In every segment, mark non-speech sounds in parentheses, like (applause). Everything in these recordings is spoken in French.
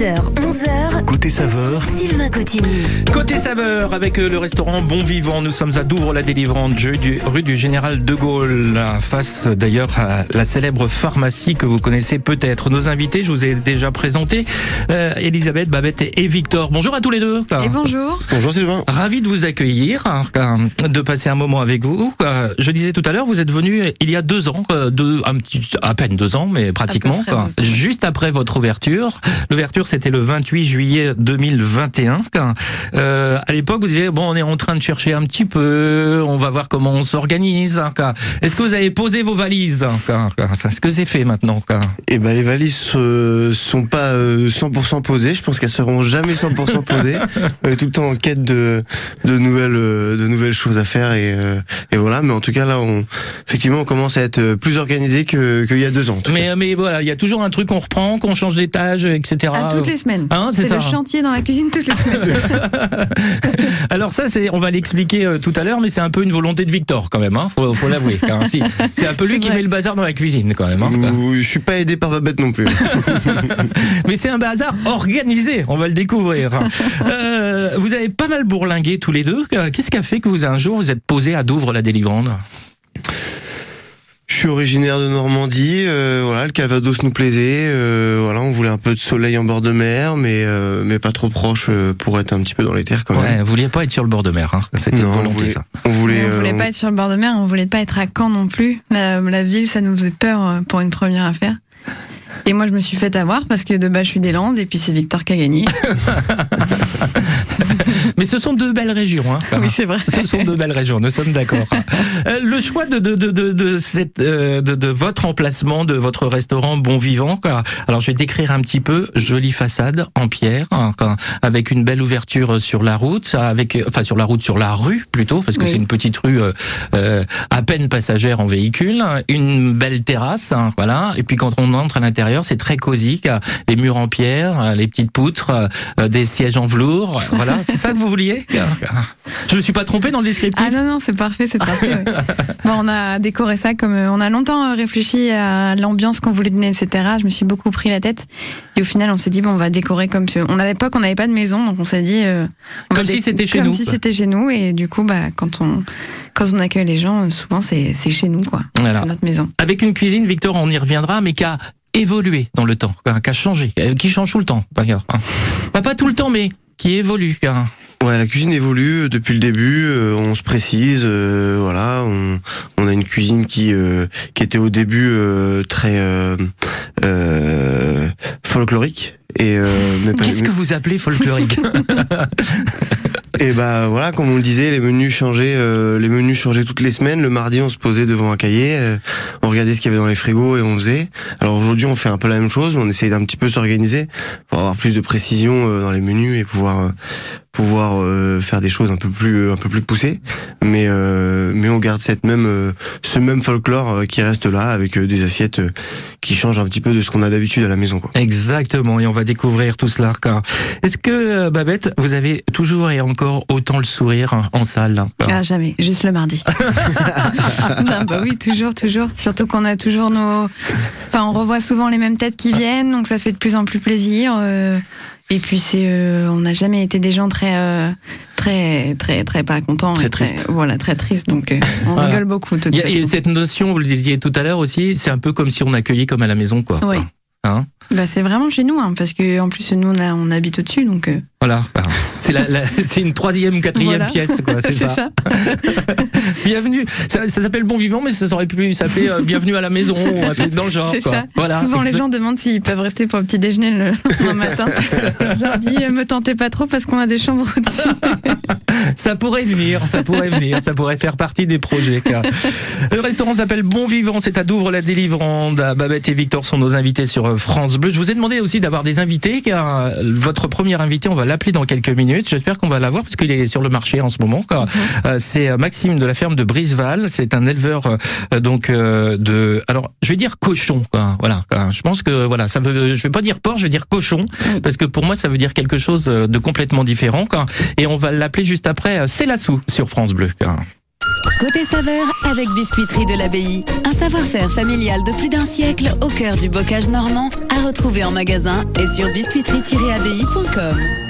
10h, 11h. Côté saveur, Sylvain Cotigny. Côté saveur, avec euh, le restaurant Bon Vivant, nous sommes à Douvres-la-Délivrante, rue du, rue du Général de Gaulle, face d'ailleurs à la célèbre pharmacie que vous connaissez peut-être. Nos invités, je vous ai déjà présenté, euh, Elisabeth, Babette et Victor. Bonjour à tous les deux. Et bonjour. Bonjour Sylvain. Ravi de vous accueillir, hein, de passer un moment avec vous. Euh, Je disais tout à l'heure, vous êtes venu il y a deux ans, euh, deux, un petit, à peine deux ans, mais pratiquement, quoi. juste après votre ouverture. L'ouverture, c'était le 28 juillet 2021. quoi. Euh, à l'époque, vous disiez bon, on est en train de chercher un petit peu, on va voir comment on s'organise. hein. Est-ce que vous avez posé vos valises hein. Est-ce que c'est fait maintenant Eh ben les valises euh, sont pas euh, 100% posées. Je pense qu'elles seront jamais 100% posées. on (laughs) est tout le temps en quête de de nouvelles euh, de nouvelles choses à faire et euh, et voilà. Mais en tout cas là, on effectivement on commence à être euh, plus organisé que qu'il y a deux ans. en tout cas. mais, mais voilà, il y a toujours un truc qu'on reprend, qu'on change d'étage, etc. À toutes les semaines. Hein, c'est le chantier dans la cuisine toutes les semaines. (laughs) Alors ça, c'est, on va l'expliquer euh, tout à l'heure, mais c'est un peu une volonté de Victor quand même, hein, faut, faut l'avouer. hein. Si, c'est un peu lui C'est qui vrai. met le bazar dans la cuisine quand même. Hein, quoi. Ouh, je suis pas aidé par Babette non plus. (laughs) mais c'est un bazar organisé, on va le découvrir. Euh, vous avez pas mal bourlingué tous les deux. Qu'est-ce qui a fait que vous un jour vous êtes posé à Douvres la délivrande Je suis originaire de Normandie, euh, voilà, le Calvados nous plaisait, euh, voilà, on voulait un peu de soleil en bord de mer, mais euh, mais pas trop proche euh, pour être un petit peu dans les terres quand même. Ouais, vous vouliez pas être sur le bord de mer, hein. c'était une Non, on volonté voulait, ça. on voulait, on voulait euh, pas être sur le bord de mer, on voulait pas être à Caen non plus. La, la ville, ça nous faisait peur euh, pour une première affaire. Et moi, je me suis fait avoir parce que de base, je suis des Landes et puis c'est Victor qui a gagné. (laughs) Mais ce sont deux belles régions. Hein. oui, c'est vrai. Ce sont de belles régions, nous sommes d'accord. (laughs) Euh, le choix de, de, de, de, de, cette, euh, de, de votre emplacement, de votre restaurant Bon Vivant, quoi. alors je vais décrire un petit peu, jolie façade en pierre, hein, quoi, avec une belle ouverture sur la route, avec, enfin sur la route, sur la rue plutôt, parce que Oui. c'est une petite rue euh, euh, à peine passagère en véhicule, une belle terrasse, hein, voilà, et puis quand on entre à l'intérieur, c'est très cosy, quoi. les murs en pierre, les petites poutres, euh, des sièges en velours, voilà, c'est ça que vous vouliez Je me suis pas trompé dans le descriptif Ah non, non, c'est parfait, c'est parfait. ouais. (laughs) Bon, on a décoré ça comme. euh, on a longtemps euh, réfléchi à l'ambiance qu'on voulait donner, etc. Je me suis beaucoup pris la tête. Et au final, on s'est dit, bon, on va décorer comme si. On, à l'époque, on n'avait pas de maison, donc on s'est dit. euh, on Comme si c'était chez comme nous, si quoi. c'était chez nous. Et du coup, bah, quand on, quand on accueille les gens, souvent, c'est chez nous, quoi. Voilà. C'est notre maison. Avec une cuisine, Victor, on y reviendra, mais qui a évolué dans le temps, qui a changé, qui change tout le temps, d'ailleurs. hein. Pas, pas tout le temps, mais qui évolue. hein. Ouais, la cuisine évolue euh, depuis le début. euh, on se précise, euh, voilà. On, a une cuisine qui qui était au début très folklorique et euh, Qu'est-ce que vous appelez folklorique (laughs) (laughs) Et bah voilà, comme on le disait, les menus changeaient, euh, les menus changeaient toutes les semaines. Le mardi, on se posait devant un cahier, euh, on regardait ce qu'il y avait dans les frigos et on faisait. Alors aujourd'hui, on fait un peu la même chose, mais on essaye d'un petit peu s'organiser pour avoir plus de précision euh, dans les menus et pouvoir euh, pouvoir euh, faire des choses un peu plus un peu plus poussées. Mais euh, mais on garde cette même euh, ce même folklore qui reste là avec des assiettes qui changent un petit peu de ce qu'on a d'habitude à la maison. Quoi. Exactement, et on va découvrir tout cela. Est-ce que, euh, Babette, vous avez toujours et encore autant le sourire hein, en salle hein, Ah, jamais, juste le mardi. (laughs) non, bah oui, toujours, toujours. Surtout qu'on a toujours nos. Enfin, on revoit souvent les mêmes têtes qui viennent, donc ça fait de plus en plus plaisir. euh, Et puis, c'est, euh, on n'a jamais été des gens très, euh, très, très, très pas contents. Très et tristes. Voilà, très tristes. Donc, euh, on Voilà. rigole beaucoup. de toute Il y a, il y a façon. cette notion, vous le disiez tout à l'heure aussi, c'est un peu comme si on accueillait comme à la maison, quoi. Oui. Hein Bah, c'est vraiment chez nous, hein, parce que en plus, nous, on, a, on habite au-dessus, donc. euh, Voilà. C'est la, la- (laughs) une troisième ou quatrième Voilà. pièce, quoi. C'est ça. (laughs) Bienvenue. Ça, ça s'appelle Bon Vivant, mais ça aurait pu s'appeler euh, Bienvenue à la maison ou un truc dans le genre. C'est quoi. ça. Voilà. Souvent, les gens demandent s'ils peuvent rester pour un petit déjeuner le (laughs) lendemain matin. Je leur dis, euh, me tentez pas trop parce qu'on a des chambres au-dessus. Ça pourrait venir, ça pourrait venir, ça pourrait faire partie des projets. quoi. Le restaurant s'appelle Bon Vivant, c'est à Douvres la Délivrande. Babette et Victor sont nos invités sur euh, France Bleu. Je vous ai demandé aussi d'avoir des invités, car votre premier invité, on va l'appeler dans quelques minutes. J'espère qu'on va l'avoir parce qu'il est sur le marché en ce moment. quoi. Euh, c'est euh, Maxime de la ferme de Briseval. C'est un éleveur euh, donc euh, de, alors je vais dire cochon. Quoi. Voilà. quoi. Je pense que voilà, ça veut, je vais pas dire porc, je vais dire cochon parce que pour moi ça veut dire quelque chose de complètement différent. Quoi. Et on va l'appeler juste après. C'est la sou sur France Bleu. quoi. Côté saveur avec Biscuiterie de l'Abbaye. Un savoir-faire familial de plus d'un siècle au cœur du bocage normand à retrouver en magasin et sur biscuiterie-abbaye.com.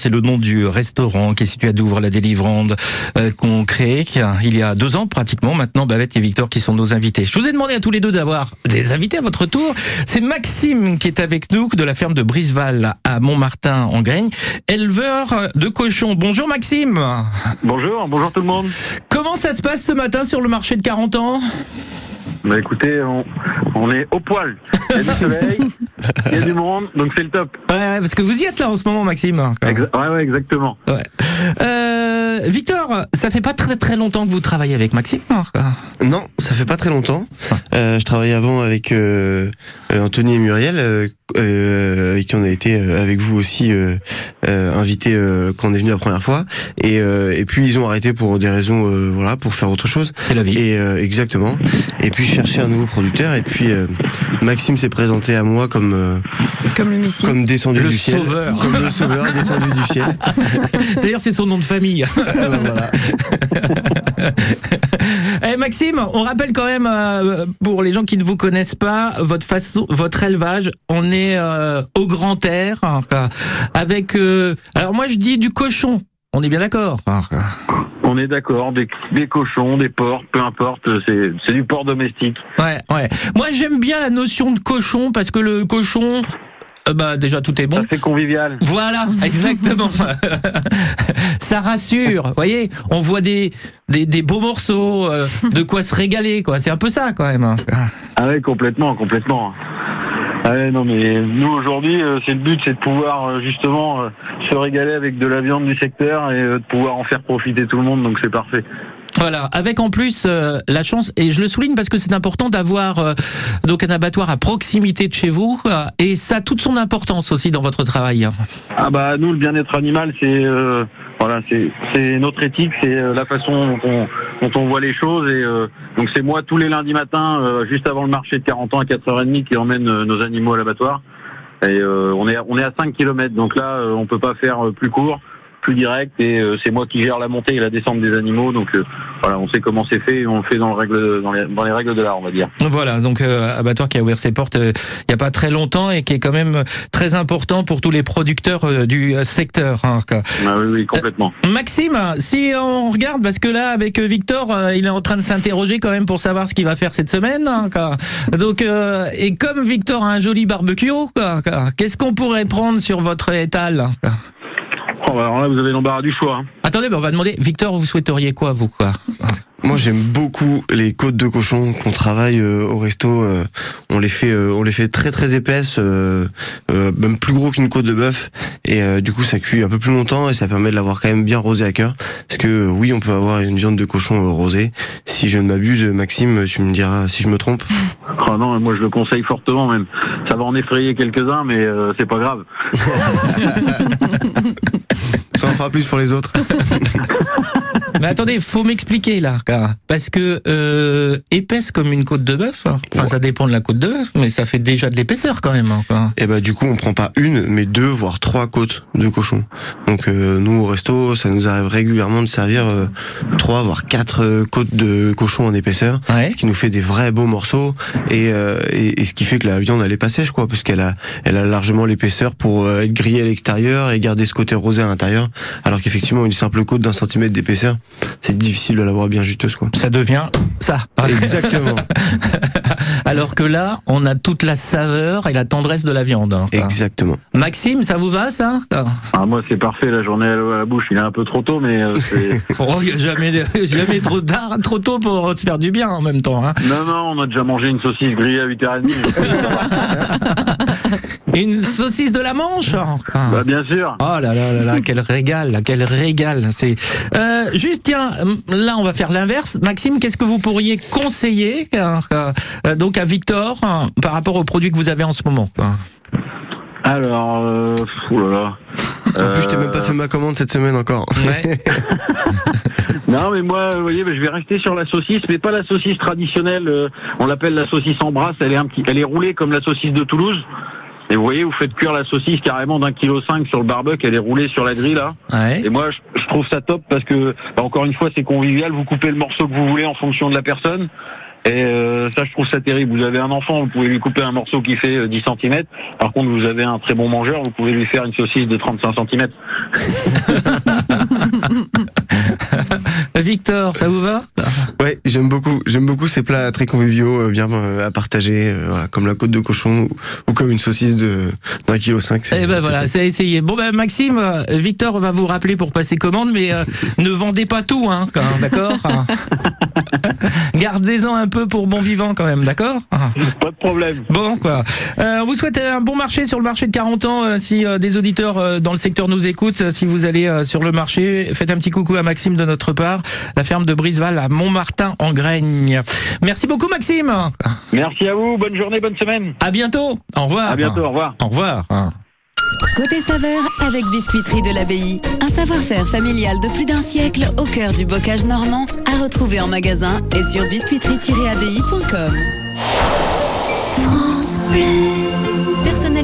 c'est le nom du restaurant qui est situé à Douvres, la Délivrande, euh, qu'on crée il y a deux ans pratiquement. Maintenant, Babette et Victor qui sont nos invités. Je vous ai demandé à tous les deux d'avoir des invités à votre tour. C'est Maxime qui est avec nous de la ferme de Briseval à Montmartin en Graigne, éleveur de cochons. Bonjour Maxime. Bonjour, bonjour tout le monde. Comment ça se passe ce matin sur le marché de 40 ans? Bah écoutez, on, on est au poil. Il y a du (laughs) soleil, il y a du monde, donc c'est le top. Ouais, parce que vous y êtes là en ce moment, Maxime. Exa- ouais, ouais, exactement. Ouais. Euh, Victor, ça fait pas très très longtemps que vous travaillez avec Maxime. hein, quoi. Non, ça fait pas très longtemps. Euh, je travaillais avant avec euh, euh, Anthony et Muriel, euh, avec qui on a été euh, avec vous aussi euh, euh, invités euh, quand on est venu la première fois. Et, euh, et puis ils ont arrêté pour des raisons, euh, voilà, pour faire autre chose. C'est la vie. Et euh, exactement. Et puis je cherchais un nouveau producteur. Et puis euh, Maxime s'est présenté à moi comme euh, Comme le Messie. comme descendu Le du ciel, sauveur. comme le sauveur descendu du ciel. (laughs) D'ailleurs, c'est son nom de famille. Euh, voilà. (laughs) (laughs) Eh, Maxime, on rappelle quand même euh, pour les gens qui ne vous connaissent pas votre façon, votre élevage. On est euh, au grand air avec. euh, alors moi, je dis du cochon. On est bien d'accord? On est d'accord, des, des cochons, des porcs, peu importe, c'est c'est du porc domestique. Ouais, ouais. Moi, j'aime bien la notion de cochon parce que le cochon, euh, bah déjà tout est bon. C'est convivial. Voilà, (laughs) exactement. (laughs) Ça rassure. Vous voyez, on voit des, des, des beaux morceaux, euh, de quoi se régaler, quoi. C'est un peu ça, quand même. hein. Ah ouais, complètement, complètement. Ah ouais, non mais nous aujourd'hui, euh, c'est le but, c'est de pouvoir euh, justement euh, se régaler avec de la viande du secteur et de pouvoir en faire profiter tout le monde, donc c'est parfait. Voilà, avec en plus euh, la chance, et je le souligne parce que c'est important d'avoir euh, donc un abattoir à proximité de chez vous, euh, et ça a toute son importance aussi dans votre travail. Ah bah nous le bien-être animal c'est euh, voilà c'est notre éthique c'est euh, la façon dont on, dont on voit les choses et donc c'est moi tous les lundis matins juste avant le marché de 40 ans à 4h30 qui emmène nos animaux à l'abattoir. Et on est on est à 5 km donc là on peut pas faire plus court plus direct et euh, c'est moi qui gère la montée et la descente des animaux donc euh, voilà, on sait comment c'est fait et on le fait dans, le règle, dans, les, dans les règles de l'art, on va dire. Voilà, donc euh, abattoir qui a ouvert ses portes euh, il n'y a pas très longtemps et qui est quand même très important pour tous les producteurs du secteur. hein. Ah oui, oui, complètement. Maxime, si on regarde, parce que là, avec Victor, il est en train de s'interroger quand même pour savoir ce qu'il va faire cette semaine. hein, quoi. Donc, euh, et comme Victor a un joli barbecue, qu'est-ce qu'on pourrait prendre sur votre étal Oh, bah, alors là, vous avez l'embarras du choix. hein. Attendez, ben, on va demander, Victor, vous souhaiteriez quoi, vous quoi? Moi, j'aime beaucoup les côtes de cochon qu'on travaille euh, au resto. euh, on les fait, euh, on les fait très très épaisses, euh, euh, même plus gros qu'une côte de bœuf. Et euh, du coup, ça cuit un peu plus longtemps et ça permet de l'avoir quand même bien rosé à cœur. Parce que oui, on peut avoir une viande de cochon euh, rosée. Si je ne m'abuse, Maxime, tu me diras si je me trompe. Ah (laughs) non, moi je le conseille fortement même. Ça va en effrayer quelques-uns, mais euh, c'est pas grave. (laughs) Ça en fera plus pour les autres. (laughs) Mais attendez, faut m'expliquer là, parce que euh, épaisse comme une côte de bœuf. hein. Enfin, ça dépend de la côte de bœuf, mais ça fait déjà de l'épaisseur quand même. quoi. Et bah du coup, on prend pas une, mais deux, voire trois côtes de cochon. Donc euh, nous au resto, ça nous arrive régulièrement de servir euh, trois, voire quatre euh, côtes de cochon en épaisseur, Ouais. ce qui nous fait des vrais beaux morceaux et, euh, et, et ce qui fait que la viande elle est pas sèche quoi, parce qu'elle a, elle a largement l'épaisseur pour euh, être grillée à l'extérieur et garder ce côté rosé à l'intérieur. Alors qu'effectivement, une simple côte d'un centimètre d'épaisseur, c'est difficile de l'avoir bien juteuse quoi. Ça devient ça. Exactement, (laughs) Alors que là, on a toute la saveur et la tendresse de la viande. hein, quoi. exactement. Maxime, ça vous va ça? Ah, moi c'est parfait, la journée à la bouche, il est un peu trop tôt, mais euh, c'est... (laughs) Oh, il y a jamais, (laughs) jamais trop tard, trop tôt pour se faire du bien en même temps. Hein. non, non, on a déjà mangé une saucisse grillée à 8h30. Une saucisse de la Manche? bah bien sûr. Oh là là là là, quel régal, quel régal. C'est euh, juste tiens, là on va faire l'inverse. Maxime, qu'est-ce que vous pourriez conseiller euh, euh, donc à Victor euh, par rapport aux produits que vous avez en ce moment Alors, euh, oh là là. En plus, je t'ai même pas fait ma commande cette semaine encore. Ouais. (laughs) Non, mais moi, vous voyez, bah, je vais rester sur la saucisse, mais pas la saucisse traditionnelle. euh, on l'appelle la saucisse en brasse. Elle est un petit, elle est roulée comme la saucisse de Toulouse. Et vous voyez, vous faites cuire la saucisse carrément d'un kilo cinq sur le barbecue. Elle est roulée sur la grille là. Ouais. Et moi, je, je trouve ça top parce que, bah, encore une fois, c'est convivial. Vous coupez le morceau que vous voulez en fonction de la personne. Et euh, ça, je trouve ça terrible. Vous avez un enfant, vous pouvez lui couper un morceau qui fait euh, 10 cm. Par contre, vous avez un très bon mangeur, vous pouvez lui faire une saucisse de 35 cm. (laughs) Victor, ça vous va? Ouais, j'aime beaucoup. J'aime beaucoup ces plats très conviviaux, euh, bien euh, à partager, euh, voilà, comme la côte de cochon ou, ou comme une saucisse de d'un kilo cinq. c'est- Eh ben voilà, c'est essayé. Bon ben Maxime, Victor va vous rappeler pour passer commande, mais euh, (laughs) ne vendez pas tout, hein, d'accord? (laughs) Gardez-en un peu pour bon vivant quand même, d'accord? Pas de problème. Bon quoi. Euh, on vous souhaite un bon marché sur le marché de 40 ans. euh, si euh, des auditeurs euh, dans le secteur nous écoutent, euh, si vous allez euh, sur le marché, faites un petit coucou à Maxime de notre part, la ferme de Briseval à Montmartin en Graigne. Merci beaucoup Maxime. Merci à vous. Bonne journée, bonne semaine. À bientôt. Au revoir. À bientôt. Au revoir. Au revoir. Côté saveur avec Biscuiterie de l'Abbaye. Un savoir-faire familial de plus d'un siècle au cœur du bocage normand à retrouver en magasin et sur biscuiterie-abbaye.com.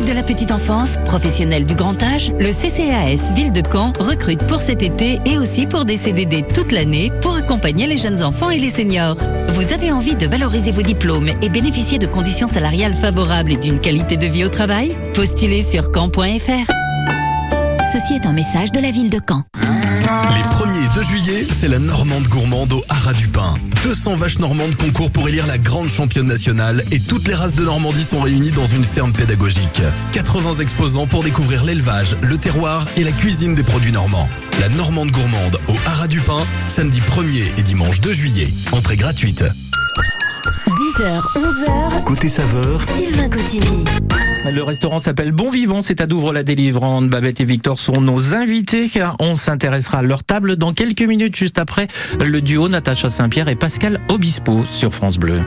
De la petite enfance, professionnel du grand âge, le CCAS Ville de Caen recrute pour cet été et aussi pour des CDD toute l'année pour accompagner les jeunes enfants et les seniors. Vous avez envie de valoriser vos diplômes et bénéficier de conditions salariales favorables et d'une qualité de vie au travail? Postulez sur caen.fr. Ceci est un message de la ville de Caen. Les 1er et 2 juillet, c'est la Normande gourmande au Haras du Pin. 200 vaches normandes concourent pour élire la grande championne nationale et toutes les races de Normandie sont réunies dans une ferme pédagogique. 80 exposants pour découvrir l'élevage, le terroir et la cuisine des produits normands. La Normande gourmande au Haras du Pin, samedi 1er et dimanche 2 juillet. Entrée gratuite. 10h, 11h, Côté saveur, Sylvain Cotigny. Le restaurant s'appelle Bon Vivant, c'est à Douvres la délivrante. Babette et Victor sont nos invités. On s'intéressera à leur table dans quelques minutes, juste après le duo Natacha Saint-Pierre et Pascal Obispo sur France Bleu.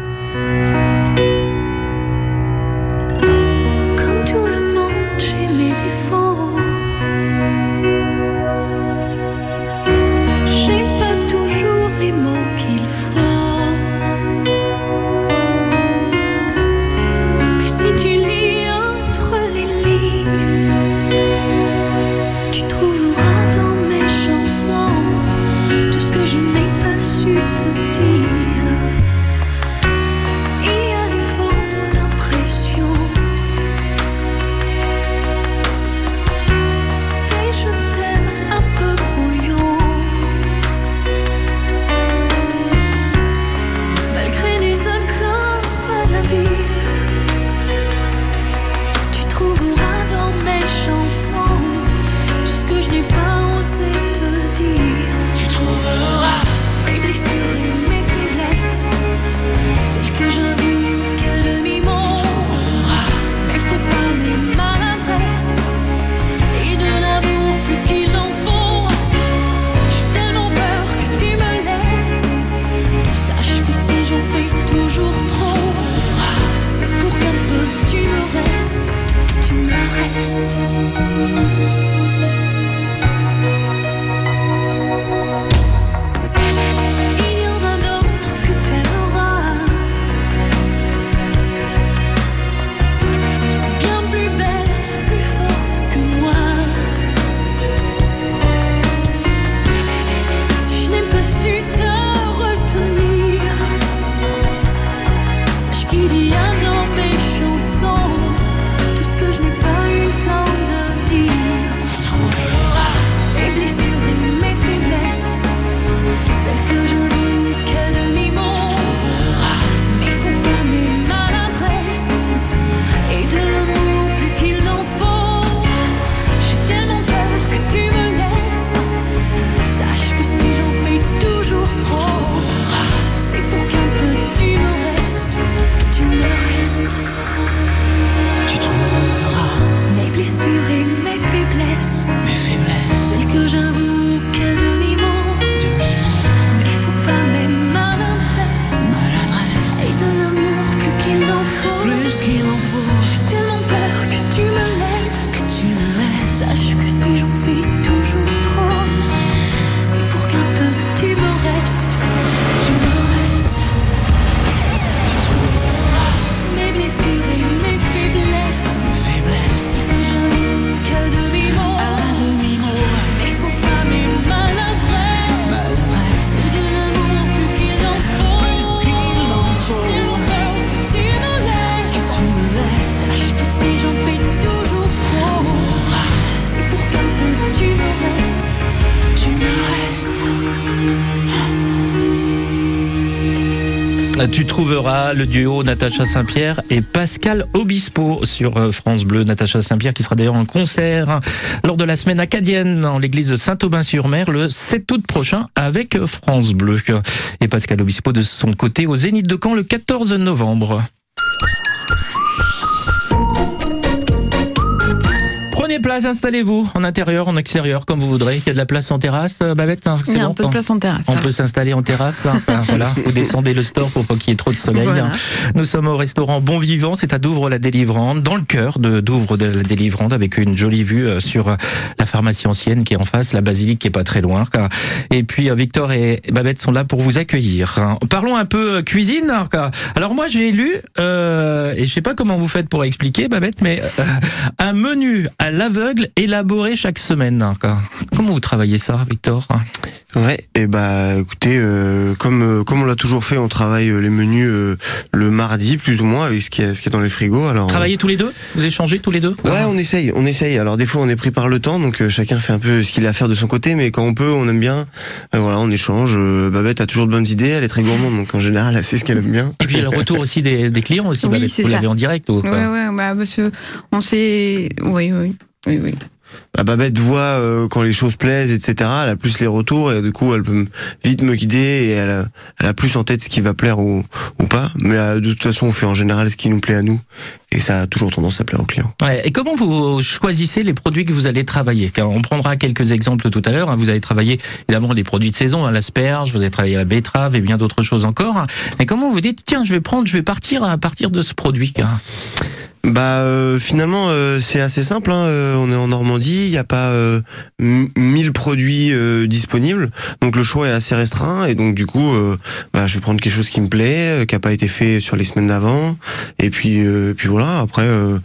Le duo Natacha Saint-Pierre et Pascal Obispo sur euh, France Bleu. Natacha Saint-Pierre qui sera d'ailleurs en concert lors de la semaine acadienne en l'église Saint-Aubin-sur-Mer le 7 août prochain avec France Bleu. Et Pascal Obispo de son côté au Zénith de Caen le 14 novembre. Prenez place, installez-vous en intérieur, en extérieur, comme vous voudrez. Il y a de la place en terrasse, euh, Babette hein, Il y a bon, un peu de hein place en terrasse. on peut s'installer en terrasse. hein. Enfin, voilà, (laughs) vous descendez le store pour pas qu'il y ait trop de soleil. Voilà. Nous sommes au restaurant Bon Vivant, c'est à Douvres-la-Délivrande, dans le cœur de Douvres-la-Délivrande, avec une jolie vue euh, sur euh, la pharmacie ancienne qui est en face, la basilique qui est pas très loin. Et puis Victor et Babette sont là pour vous accueillir. hein. Parlons un peu cuisine. hein. Alors moi j'ai lu, euh, et je sais pas comment vous faites pour expliquer Babette, mais euh, un menu à l'aveugle élaboré chaque semaine. hein. Comment vous travaillez ça, Victor? Ouais, et bah écoutez, euh, comme euh, comme on l'a toujours fait, on travaille euh, les menus euh, le mardi plus ou moins avec ce qui est ce qui est dans les frigos. Alors Travaillez tous les deux? Vous échangez tous les deux? Ouais, on essaye, on essaye. Alors des fois on est pris par le temps, donc euh, chacun fait un peu ce qu'il a à faire de son côté, mais quand on peut, on aime bien. Euh, voilà, on échange. Euh, Babette a toujours de bonnes idées, elle est très gourmande, donc en général, elle sait ce qu'elle aime bien. Et puis il y a le retour aussi des, des clients aussi, Oui, Babette, c'est vous l'avez en direct ou quoi? Ouais, ouais, bah, parce que on sait. Oui, oui. Oui, oui. Bah, Babette voit euh, quand les choses plaisent, etc. Elle a plus les retours et du coup elle peut vite me guider et elle a, elle a plus en tête ce qui va plaire ou, ou pas. Mais euh, de toute façon, on fait en général ce qui nous plaît à nous et ça a toujours tendance à plaire aux clients. Ouais, Et comment vous choisissez les produits que vous allez travailler? Car On prendra quelques exemples tout à l'heure. hein. Vous allez travailler évidemment les produits de saison, hein, l'asperge, vous allez travailler la betterave et bien d'autres choses encore. hein. Mais comment vous dites tiens, je vais prendre, je vais partir à partir de ce produit car- Bah euh, finalement euh, c'est assez simple. Hein. Euh, on est en Normandie, il n'y a pas euh, m- 1000 produits euh, disponibles, donc le choix est assez restreint et donc du coup euh, bah, je vais prendre quelque chose qui me plaît, euh, qui a pas été fait sur les semaines d'avant et puis euh, puis voilà. Après euh,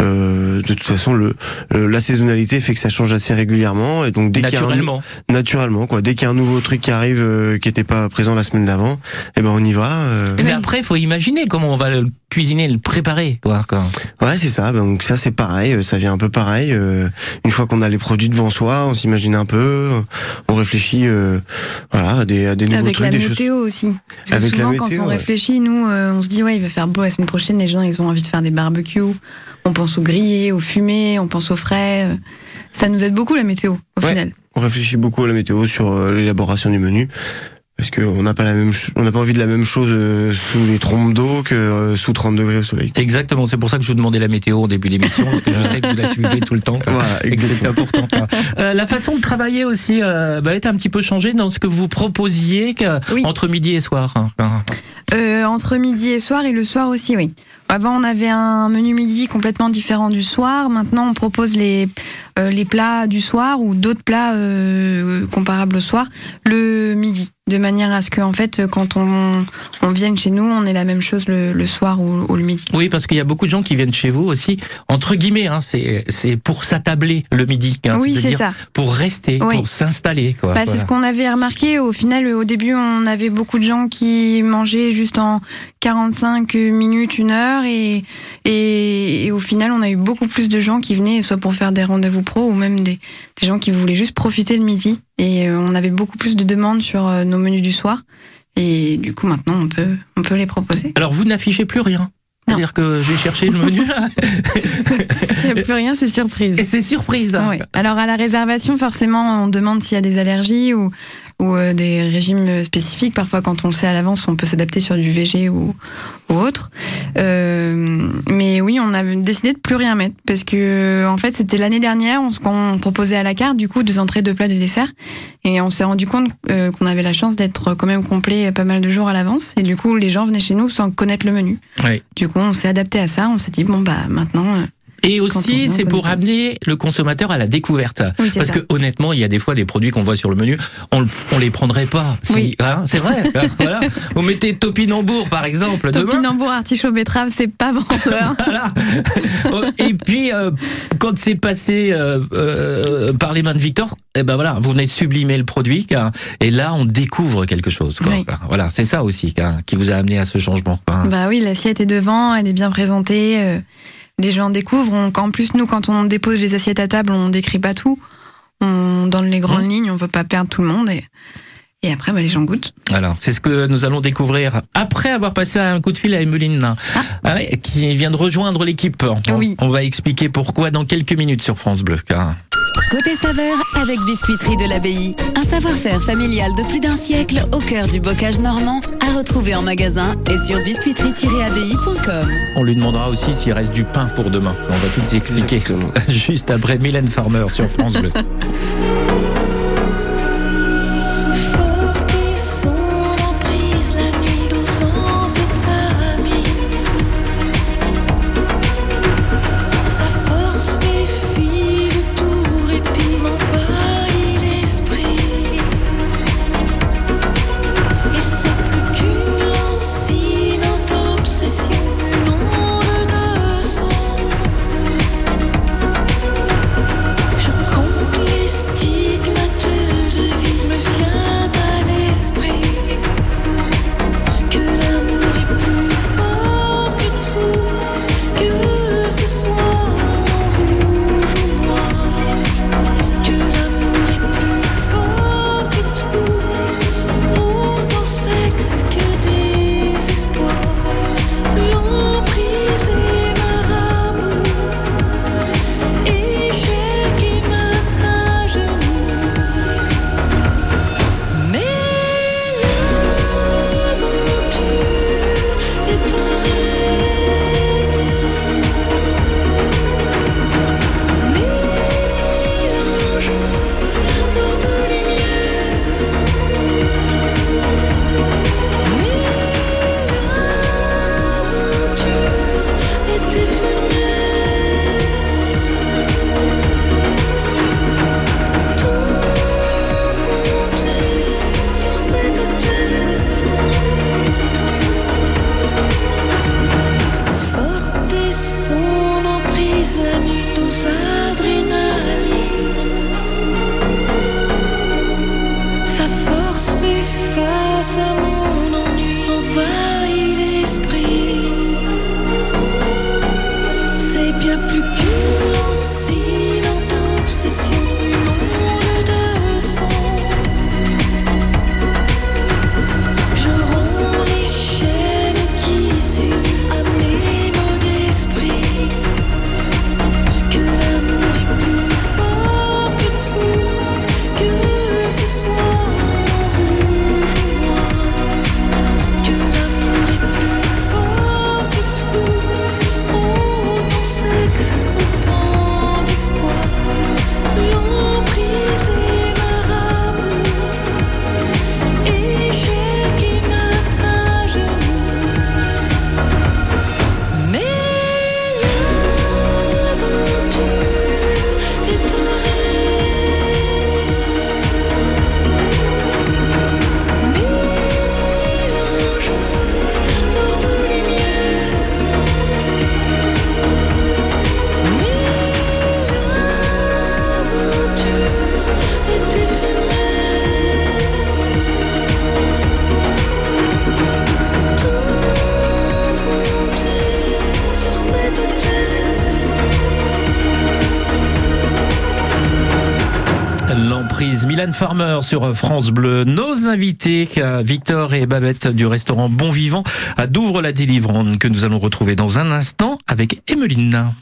euh, de toute façon le, le- la saisonnalité fait que ça change assez régulièrement et donc dès qu'il y a un- naturellement. naturellement quoi, dès qu'il y a un nouveau truc qui arrive euh, qui était pas présent la semaine d'avant, et ben on y va. euh. Mais après, faut imaginer comment on va le cuisiner, le préparer. Quoi, quoi. Ouais, c'est ça. Donc ça, c'est pareil. euh, Ça vient un peu pareil. euh, Une fois qu'on a les produits devant soi, on s'imagine un peu, euh, on réfléchit, euh, voilà, à des, à des nouveaux Avec trucs, la des choses. météo aussi. Parce que Avec la souvent, météo, quand on ouais. réfléchit, nous, euh, on se dit, ouais, il va faire beau la semaine prochaine, les gens, ils ont envie de faire des barbecues. On pense au grillé, au fumé, on pense au frais. Ça nous aide beaucoup, la météo, au Ouais. final. On réfléchit beaucoup à la météo sur l'élaboration du menu. Parce qu'on n'a pas la même, on n'a pas envie de la même chose euh, sous les trompes d'eau que euh, sous 30 degrés au soleil. Exactement, c'est pour ça que je vous demandais la météo au début de l'émission, parce que je sais que vous la suivez tout le temps. quoi. (laughs) Voilà, et que c'est important. Euh, la façon de travailler aussi euh, bah, est un petit peu changée dans ce que vous proposiez Oui. entre midi et soir. hein. Euh, entre midi et soir et le soir aussi, oui. Avant, on avait un menu midi complètement différent du soir. Maintenant, on propose les, euh, les plats du soir ou d'autres plats euh, comparables au soir le midi. De manière à ce que, en fait, quand on, on vienne chez nous, on ait la même chose le, le soir ou, ou le midi. Oui, parce qu'il y a beaucoup de gens qui viennent chez vous aussi, entre guillemets, hein, c'est c'est pour s'attabler le midi, hein, oui, c'est ça. pour rester, Oui. pour s'installer. quoi. Bah, Voilà. C'est ce qu'on avait remarqué. Au final, au début, on avait beaucoup de gens qui mangeaient juste en 45 minutes, une heure. Et, et, et au final, on a eu beaucoup plus de gens qui venaient, soit pour faire des rendez-vous pro, ou même des, des gens qui voulaient juste profiter le midi. Et euh, on avait beaucoup plus de demandes sur euh, nos menus du soir. Et du coup, maintenant, on peut, on peut les proposer. Alors vous n'affichez plus rien. C'est-à-dire que j'ai cherché le menu (laughs) Il n'y a plus rien, c'est surprise. et c'est surprise. hein. Oui. Alors à la réservation, forcément, on demande s'il y a des allergies ou, ou euh, des régimes spécifiques. Parfois, quand on le sait à l'avance, on peut s'adapter sur du VG ou, ou autre. Euh, mais oui, on a décidé de plus rien mettre parce que en fait, c'était l'année dernière, on, proposait à la carte du coup deux entrées, deux plats, deux desserts, et on s'est rendu compte euh, qu'on avait la chance d'être quand même complet pas mal de jours à l'avance, et du coup, les gens venaient chez nous sans connaître le menu. Du coup, on s'est adapté à ça. On s'est dit bon bah maintenant. Euh, Et aussi, c'est pour amener le consommateur à la découverte. Oui, Parce ça. que honnêtement, il y a des fois des produits qu'on voit sur le menu, on, on les prendrait pas. Si, Oui. hein, c'est vrai. (laughs) voilà. Vous mettez topinambour, par exemple, demain. Topinambour, artichaut, betterave, c'est pas vendeur. (laughs) Voilà. Oh, Et puis, euh, quand c'est passé euh, euh, par les mains de Victor, eh ben voilà, vous venez de sublimer le produit, car- et là, on découvre quelque chose. Quoi. Oui. Voilà, c'est ça aussi car- qui vous a amené à ce changement. quoi. Bah oui, l'assiette est devant, elle est bien présentée. Les gens découvrent. On- en plus, nous, quand on dépose les assiettes à table, on décrit pas tout. On donne les grandes lignes, on veut pas perdre tout le monde. Et, Et après, bah, les gens goûtent. Alors, c'est ce que nous allons découvrir après avoir passé un coup de fil à Emeline, Ah ouais, qui vient de rejoindre l'équipe. On, Oui. on va expliquer pourquoi dans quelques minutes sur France Bleu. Côté saveur avec Biscuiterie de l'Abbaye. Un savoir-faire familial de plus d'un siècle au cœur du bocage normand à retrouver en magasin et sur biscuiterie-abbaye.com. On lui demandera aussi s'il reste du pain pour demain. On va tout expliquer Exactement. (laughs) juste après Mylène Farmer sur France Bleu. (laughs) Farmer sur France Bleu. Nos invités, euh, Victor et Babette du restaurant Bon Vivant à Douvres-la-Délivrande que nous allons retrouver dans un instant avec Emeline.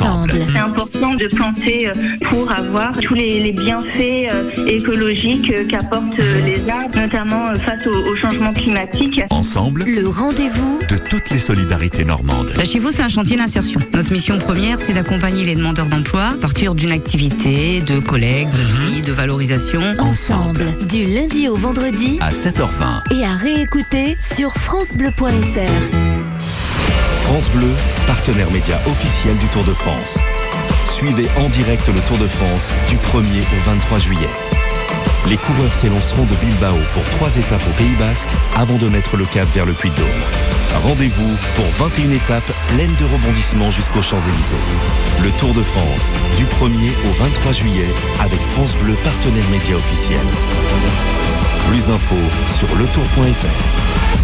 Ensemble. C'est important de planter euh, pour avoir tous les, les bienfaits euh, écologiques euh, qu'apportent les arbres, notamment face au, au changement climatique. Ensemble, Le rendez-vous de toutes les solidarités normandes. Bah, Chez vous, c'est un chantier d'insertion. Notre mission première, c'est d'accompagner les demandeurs d'emploi à partir d'une activité, de collègues, de tri, de valorisation. Ensemble. Du lundi au vendredi À 7h20, et à réécouter sur FranceBleu.fr. France Bleu, partenaire média officiel du Tour de France. Suivez en direct le Tour de France du 1er au 23 juillet. Les coureurs s'élanceront de Bilbao pour trois étapes au Pays Basque avant de mettre le cap vers le Puy-de-Dôme. Rendez-vous pour 21 étapes pleines de rebondissements jusqu'aux Champs-Élysées. Le Tour de France du 1er au 23 juillet avec France Bleu, partenaire média officiel. Plus d'infos sur letour.fr.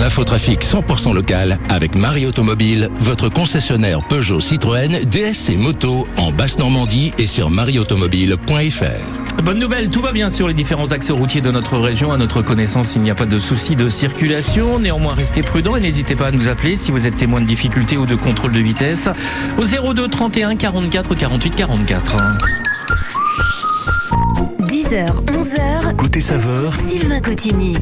L'infotrafic 100% local avec Marie Automobile, votre concessionnaire Peugeot Citroën, DS moto en Basse-Normandie et sur marieautomobile.fr. Bonne nouvelle, tout va bien sur les différents axes routiers de notre région. À notre connaissance, il n'y a pas de souci de circulation. Néanmoins, restez prudents et n'hésitez pas à nous appeler si vous êtes témoin de difficultés ou de contrôle de vitesse au 02 31 44 48 44. 10h, 11h. Côté saveur, Sylvain Cotigny.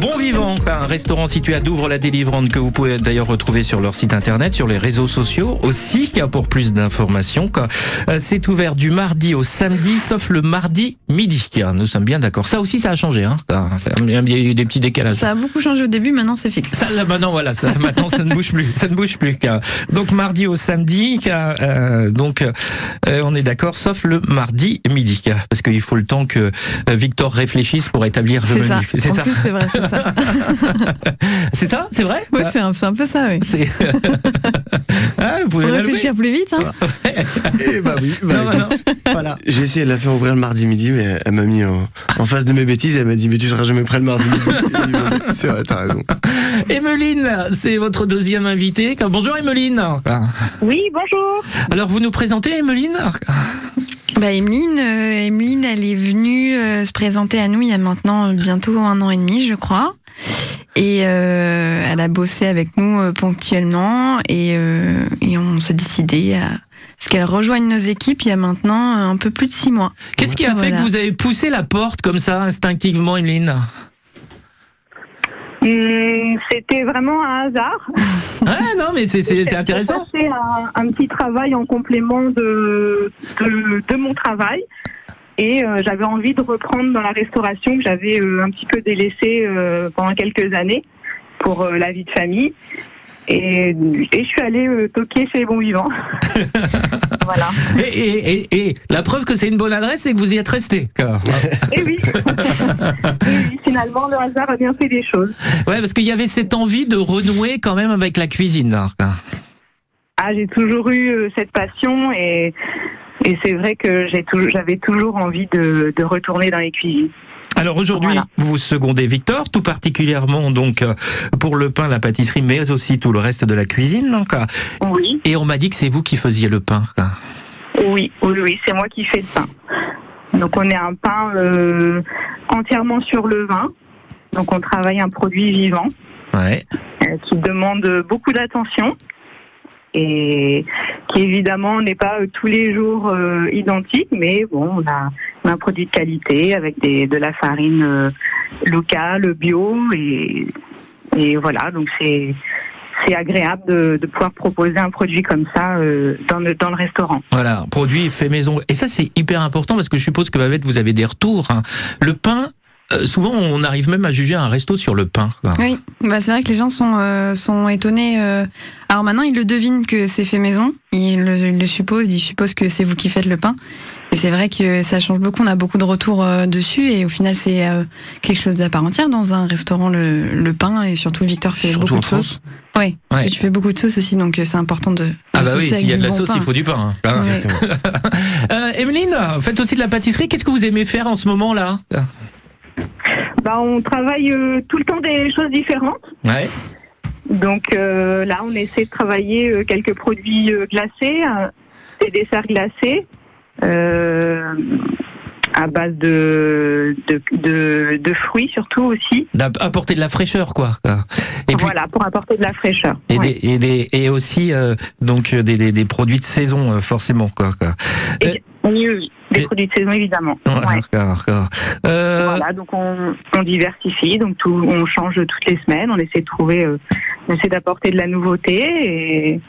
Bon Vivant, un restaurant situé à Douvres la délivrante que vous pouvez d'ailleurs retrouver sur leur site internet, sur les réseaux sociaux aussi, pour plus d'informations. Euh, C'est ouvert du mardi au samedi, sauf le mardi midi. Nous sommes bien d'accord. Ça aussi, ça a changé. Hein. Il y a eu des petits décalages. Ça a beaucoup changé au début, maintenant c'est fixe. Ça, là, maintenant, voilà, ça, maintenant, ça ne bouge plus. Ça ne bouge plus. Donc, mardi au samedi, euh, donc, euh, on est d'accord, sauf le mardi midi. Parce qu'il faut le temps que euh, Victor réfléchisse pour établir le C'est menu. ça. C'est ça. c'est vrai, c'est ça. (laughs) C'est ça C'est vrai Oui, c'est un, c'est un peu ça, oui. C'est. (laughs) ah, vous pouvez Faut l'avouer. réfléchir plus vite. Hein. Eh bah oui, bah, Non, bah non. Voilà. J'ai essayé de la faire ouvrir le mardi midi, mais elle m'a mis en, en face de mes bêtises. Elle m'a dit, mais tu seras jamais prêt le mardi midi. C'est vrai, t'as raison. (laughs) Emeline, c'est votre deuxième invité. Bonjour Emeline. Oui, bonjour. Alors vous nous présentez Emeline? Bah, Emeline, euh, Emeline, elle est venue euh, se présenter à nous il y a maintenant euh, bientôt un an et demi, je crois. Et euh, elle a bossé avec nous euh, ponctuellement et, euh, et on s'est décidé à ce qu'elle rejoigne nos équipes il y a maintenant un peu plus de six mois. Qu'est-ce qui a fait Voilà. que vous avez poussé la porte comme ça instinctivement, Emeline? Hum, C'était vraiment un hasard. (laughs) Ah non, mais c'est- intéressant. J'ai un, un petit travail en complément de, de, de mon travail. Et euh, j'avais envie de reprendre dans la restauration que j'avais euh, un petit peu délaissée euh, pendant quelques années pour la vie de famille. Et, et je suis allée euh, toquer chez les bons vivants. (laughs) voilà. Et, et, et, et la preuve que c'est une bonne adresse, c'est que vous y êtes resté. Et oui. (laughs) Et oui, finalement, le hasard a bien fait des choses. Ouais, parce qu'il y avait cette envie de renouer quand même avec la cuisine. Ah, j'ai toujours eu euh, cette passion et, c'est vrai que j'avais toujours envie de, de retourner dans les cuisines. Alors aujourd'hui, vous secondez Victor, tout particulièrement donc euh, pour le pain, la pâtisserie, mais aussi tout le reste de la cuisine. donc, euh, Oui. Et on m'a dit que c'est vous qui faisiez le pain. Oui, oui, oui, c'est moi qui fais le pain. Donc on est un pain euh, entièrement sur le vin. Donc on travaille un produit vivant Ouais. euh, qui demande beaucoup d'attention et qui évidemment n'est pas euh, tous les jours euh, identique, mais bon, on a, un produit de qualité avec de la farine euh, locale, bio et, voilà, donc c'est c'est agréable de, pouvoir proposer un produit comme ça dans, le, dans le restaurant. Voilà, produit fait maison. Et ça, c'est hyper important parce que je suppose que Babette, vous avez des retours. hein. Le pain, euh, souvent, on arrive même à juger un resto sur le pain. quoi. Oui, bah c'est vrai que les gens sont, euh, sont étonnés. euh. Alors maintenant, ils le devinent que c'est fait maison. Ils le, ils le supposent, ils supposent que c'est vous qui faites le pain. Et c'est vrai que ça change beaucoup. On a beaucoup de retours euh, dessus. Et au final, c'est euh, quelque chose d'à part entière dans un restaurant, le, le pain. Et surtout, Victor fait Surtout beaucoup en de sauce. Oui, Ouais. tu fais beaucoup de sauce aussi. Donc euh, c'est important de. Ah bah oui, s'il y a de la sauce, il faut du pain. hein. Ouais. (laughs) Euh, Emeline, faites aussi de la pâtisserie. Qu'est-ce que vous aimez faire en ce moment-là Bah, on travaille euh, tout le temps des choses différentes. Ouais. Donc euh, là, on essaie de travailler euh, quelques produits glacés, des desserts glacés à base de, de, de, de fruits surtout aussi. D'apporter de la fraîcheur, quoi. Et puis, voilà, pour apporter de la fraîcheur. et, Ouais. des, et, des- et aussi euh, donc des, des, des produits de saison, forcément, quoi. quoi. Euh, Oui, oui, des produits de saison évidemment. voilà, Ouais. d'accord, d'accord. Euh, Voilà, donc on, on diversifie, donc tout, on change toutes les semaines, on essaie de trouver, euh, on essaie d'apporter de la nouveauté et,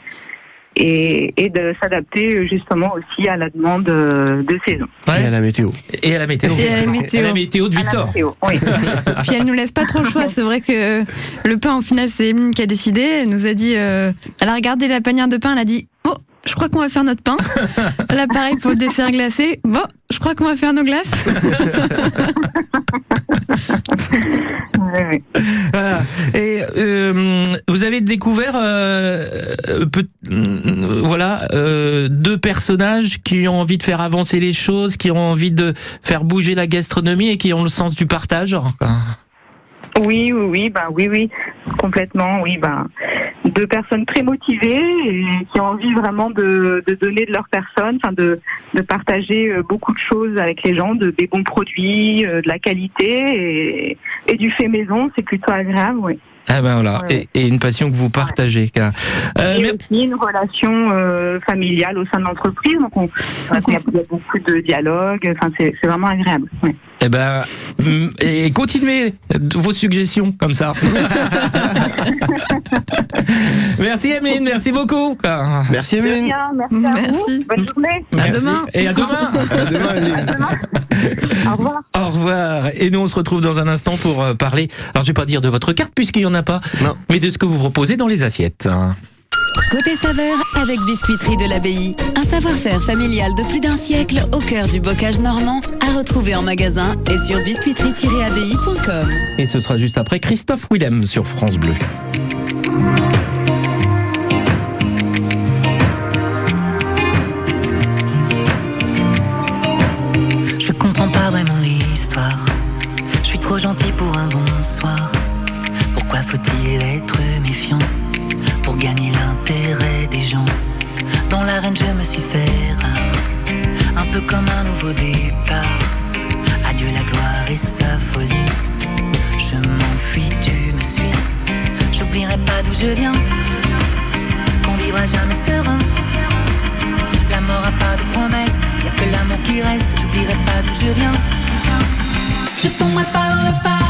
et, et de s'adapter euh, justement aussi à la demande euh, de saison. ouais. Et à la météo. Et à la météo. Et à la météo. À la météo de À la Victor. météo, oui. (laughs) Puis elle nous laisse pas trop le choix. C'est vrai que le pain, au final, c'est Emeline qui a décidé. Elle nous a dit, euh, elle a regardé la panière de pain, elle a dit, oh, je crois qu'on va faire notre pain. (laughs) Là, pareil pour le dessert glacé. Bon, je crois qu'on va faire nos glaces. (laughs) Voilà. Et euh, vous avez découvert, euh, euh, peut- euh, voilà, euh, deux personnages qui ont envie de faire avancer les choses, qui ont envie de faire bouger la gastronomie et qui ont le sens du partage. Oui, oui, oui, bah oui, oui, complètement, oui, bah deux personnes très motivées et qui ont envie vraiment de, de donner de leur personne, enfin de, de partager euh, beaucoup de choses avec les gens, de des bons produits, euh, de la qualité et, et du fait maison, c'est plutôt agréable, oui. Ah ben voilà, et, et une passion que vous partagez. Euh, et mais- aussi une relation euh, familiale au sein de l'entreprise, donc on, voilà, il y a il y a beaucoup de dialogue, enfin c'est c'est vraiment agréable. oui. Eh ben, mm, et continuez vos suggestions comme ça. (laughs) merci Emeline, merci beaucoup. Merci rien, merci, à vous. Bonne journée. Merci. Et à demain. À demain, Emeline. Au revoir. Au revoir. Et nous, on se retrouve dans un instant pour euh, parler. Alors, je vais pas dire de votre carte puisqu'il y en a pas, mais de ce que vous proposez dans les assiettes. Côté saveur avec Biscuiterie de l'Abbaye. Un savoir-faire familial de plus d'un siècle au cœur du bocage normand à retrouver en magasin et sur biscuiterie-abbaye.com. Et ce sera juste après Christophe Willem sur France Bleu. Je viens, qu'on vivra jamais serein. La mort a pas de promesse, y a que l'amour qui reste. J'oublierai pas d'où je viens. Je tomberai pas dans panneau,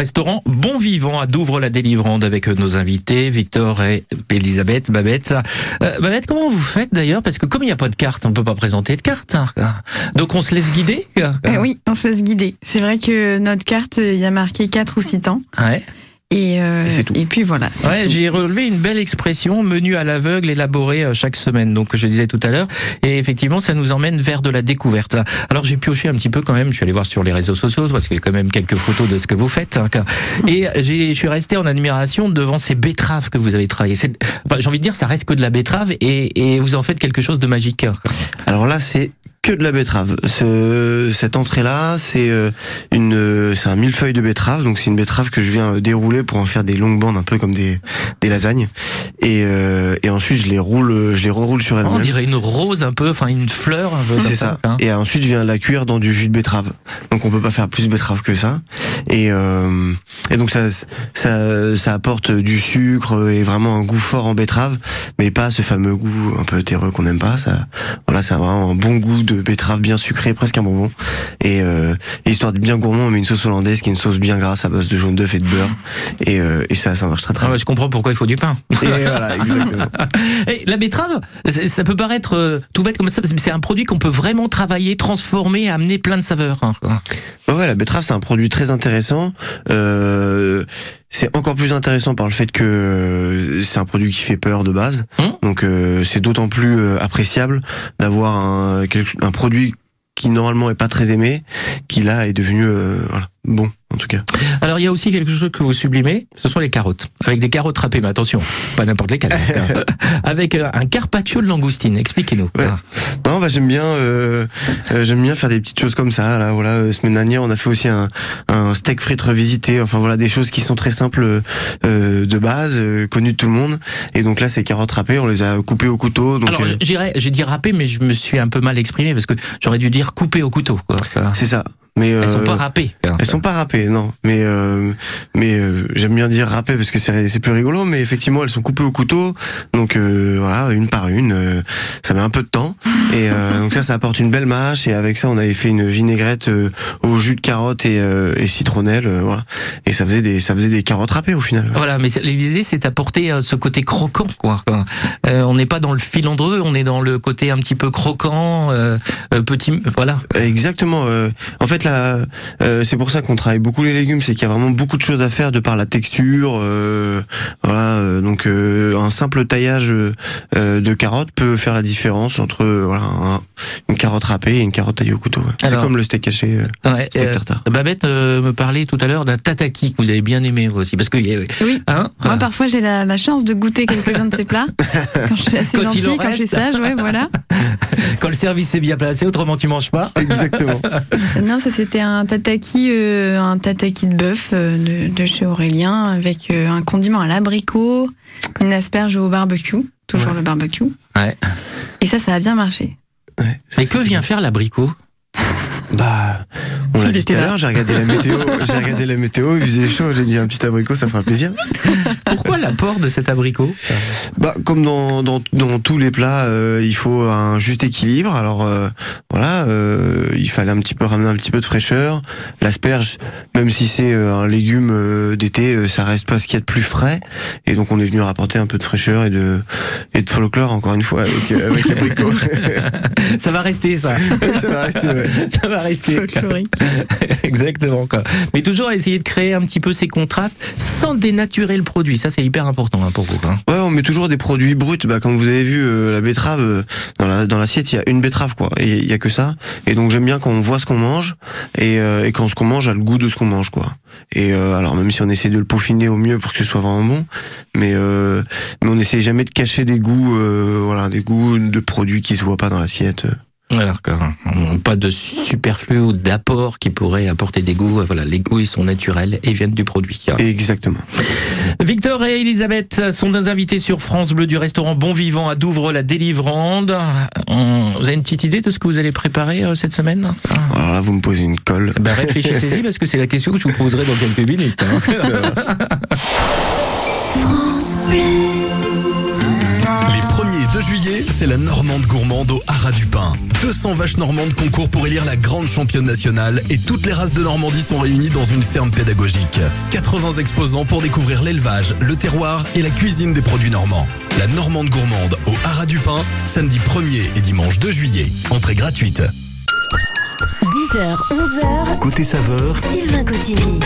restaurant Bon Vivant à Douvres-la-Délivrande avec nos invités Victor et Elisabeth Babette. Euh, Babette, comment vous faites d'ailleurs? Parce que comme il n'y a pas de carte, on peut pas présenter de carte. hein. Donc on se laisse guider Eh oui, on se laisse guider. C'est vrai que notre carte, il y a marqué 4 ou 6 temps. Ouais. Et, euh, et, puis voilà. Ouais, tout. j'ai relevé une belle expression, menu à l'aveugle élaboré euh, chaque semaine, donc je disais tout à l'heure. Et effectivement, ça nous emmène vers de la découverte. Alors j'ai pioché un petit peu quand même, je suis allé voir sur les réseaux sociaux, parce qu'il y a quand même quelques photos de ce que vous faites. hein, et j'ai- je suis resté en admiration devant ces betteraves que vous avez travaillées. Enfin, j'ai envie de dire, ça reste que de la betterave, et, et vous en faites quelque chose de magique. Alors là, c'est que de la betterave. Ce, cette entrée-là, c'est euh, une, euh, c'est un millefeuille de betterave. Donc c'est une betterave que je viens euh, dérouler pour en faire des longues bandes, un peu comme des, des lasagnes. Et, euh, et ensuite, je les roule, je les reroule sur On elles-mêmes. dirait une rose un peu, enfin une fleur un peu. C'est ça. hein. Et ensuite, je viens la cuire dans du jus de betterave. Donc, on peut pas faire plus betterave que ça. Et, euh, et donc, ça, ça, ça apporte du sucre et vraiment un goût fort en betterave, mais pas ce fameux goût un peu terreux qu'on n'aime pas. Ça, voilà, ça a vraiment un bon goût de betterave bien sucré, presque un bonbon. Et, euh, et histoire de bien gourmand, on met une sauce hollandaise qui est une sauce bien grasse à base de jaune d'œuf et de beurre. Et, euh, et ça, ça marche très très Ah bien. ouais, je comprends pourquoi il faut du pain. Et voilà, exactement. (laughs) Et la betterave, ça peut paraître euh, tout bête comme ça, mais c'est un produit qu'on peut vraiment travailler, transformer, amener plein de saveurs. hein. Ouais, ouais, la betterave c'est un produit très intéressant. Euh, c'est encore plus intéressant par le fait que euh, c'est un produit qui fait peur de base. Donc euh, c'est d'autant plus euh, appréciable d'avoir un, un produit qui normalement est pas très aimé, qui là est devenu euh, voilà, bon en tout cas. Alors il y a aussi quelque chose que vous sublimez, ce sont les carottes. Avec des carottes râpées, mais attention, pas n'importe lesquelles. (laughs) Avec euh, un carpaccio de langoustine, expliquez-nous. Ah. Non, bah j'aime bien, euh, euh, j'aime bien faire des petites choses comme ça. Là, voilà, euh, semaine dernière, on a fait aussi un, un steak frites revisité. Enfin voilà, des choses qui sont très simples euh, de base, connues de tout le monde. Et donc là, ces carottes râpées, on les a coupées au couteau. Donc Alors j'irais- j'ai dit râpé, mais je me suis un peu mal exprimé parce que j'aurais dû dire coupé au couteau. c'est ça. Mais Elles sont euh, pas râpées. Elles sont pas râpées, non. Mais euh, mais euh, j'aime bien dire râpées parce que c'est plus rigolo. Mais effectivement, elles sont coupées au couteau. Donc voilà, une par une, ça met un peu de temps. Et (laughs) donc ça, ça apporte une belle mâche. Et avec ça, on avait fait une vinaigrette au jus de carotte et, et citronnelle, voilà. Et ça faisait des ça faisait des carottes râpées au final. Voilà, mais l'idée c'est d'apporter ce côté croquant, quoi. on n'est pas dans le filandreux, on est dans le côté un petit peu croquant, petit, voilà. Exactement. en fait, euh, c'est pour ça qu'on travaille beaucoup les légumes, c'est qu'il y a vraiment beaucoup de choses à faire de par la texture. euh, voilà, euh, donc euh, un simple taillage euh, de carottes peut faire la différence entre voilà un- une carotte râpée et une carotte taillée au couteau. ouais. C'est comme le steak haché. euh, Ouais, steak euh, tartare. Babette euh, me parlait tout à l'heure d'un tataki que vous avez bien aimé vous aussi, parce que Oui. hein, Moi, parfois, j'ai la, la chance de goûter quelques-uns de ces plats. (laughs) Quand je suis assez Quand il gentille, en quand je suis reste. sage, ouais, voilà. (laughs) quand le service est bien placé, autrement tu manges pas. Exactement. Non, ça c'était un tataki, euh, un tataki de bœuf euh, de, de chez Aurélien avec euh, un condiment à l'abricot, une asperge au barbecue, toujours le barbecue. Ouais. Et ça, ça a bien marché. Mais que vient faire l'abricot? Bah, on l'a dit tout à l'heure. J'ai regardé la météo. (laughs) J'ai regardé la météo. Il faisait chaud. J'ai dit un petit abricot, ça fera plaisir. Pourquoi l'apport de cet abricot? Bah, comme dans, dans, dans tous les plats, euh, il faut un juste équilibre. Alors euh, voilà, euh, il fallait un petit peu ramener un petit peu de fraîcheur. L'asperge, même si c'est euh, un légume euh, d'été, euh, ça reste pas ce qu'il y a de plus frais. Et donc on est venu rapporter un peu de fraîcheur et de et de folklore encore une fois avec, avec l'abricot. (laughs) Ça va rester ça. (laughs) ça va rester. Ouais. Ça va rester. Folklorique. (laughs) Exactement. Quoi. Mais toujours essayer de créer un petit peu ces contrastes sans dénaturer le produit. Ça, c'est hyper important hein, pour vous. hein. Ouais, on met toujours des produits bruts. Bah, comme vous avez vu, euh, la betterave euh, dans la dans l'assiette, il y a une betterave quoi. Et il y a que ça. Et donc j'aime bien quand on voit ce qu'on mange et, euh, et quand ce qu'on mange a le goût de ce qu'on mange quoi. Et euh, alors même si on essaie de le peaufiner au mieux pour que ce soit vraiment bon, mais euh, mais on essaie jamais de cacher des goûts, euh, voilà, des goûts de produits qui se voient pas dans l'assiette. Voilà, d'accord. Pas de superflu ou d'apport qui pourrait apporter des goûts. Voilà, les goûts ils sont naturels et viennent du produit. Exactement. Victor et Elisabeth sont nos invités sur France Bleu du restaurant Bon Vivant à Douvres la Délivrande. On- Vous avez une petite idée de ce que vous allez préparer euh, cette semaine? Alors là, vous me posez une colle. ben, Réfléchissez-y parce que c'est la question que je vous poserai dans quelques minutes. hein. Les 1er et 2 juillet, c'est la Normande gourmande au Haras du Pin. 200 vaches normandes concourent pour élire la grande championne nationale et toutes les races de Normandie sont réunies dans une ferme pédagogique. 80 exposants pour découvrir l'élevage, le terroir et la cuisine des produits normands. La Normande gourmande au Haras du Pin, samedi 1er et dimanche 2 juillet. Entrée gratuite. 10h, 11h, Côté saveur, Sylvain Cotigny.